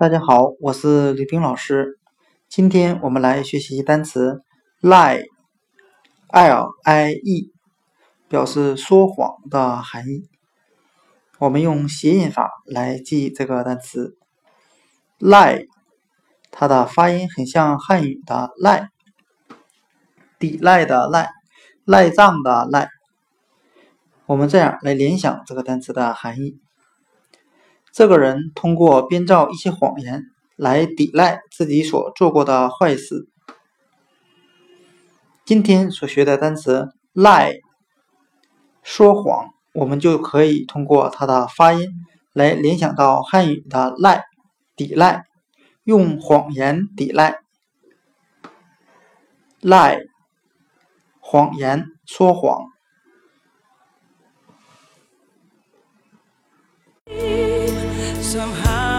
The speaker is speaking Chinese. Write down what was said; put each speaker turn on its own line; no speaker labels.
大家好，我是李冰老师。今天我们来学习单词 lie，l i e，表示说谎的含义。我们用谐音法来记这个单词 lie，它的发音很像汉语的赖，抵赖的赖，赖账的赖。我们这样来联想这个单词的含义。这个人通过编造一些谎言来抵赖自己所做过的坏事。今天所学的单词 lie，说谎，我们就可以通过它的发音来联想到汉语的赖，抵赖，用谎言抵赖。lie，谎言，说谎。somehow.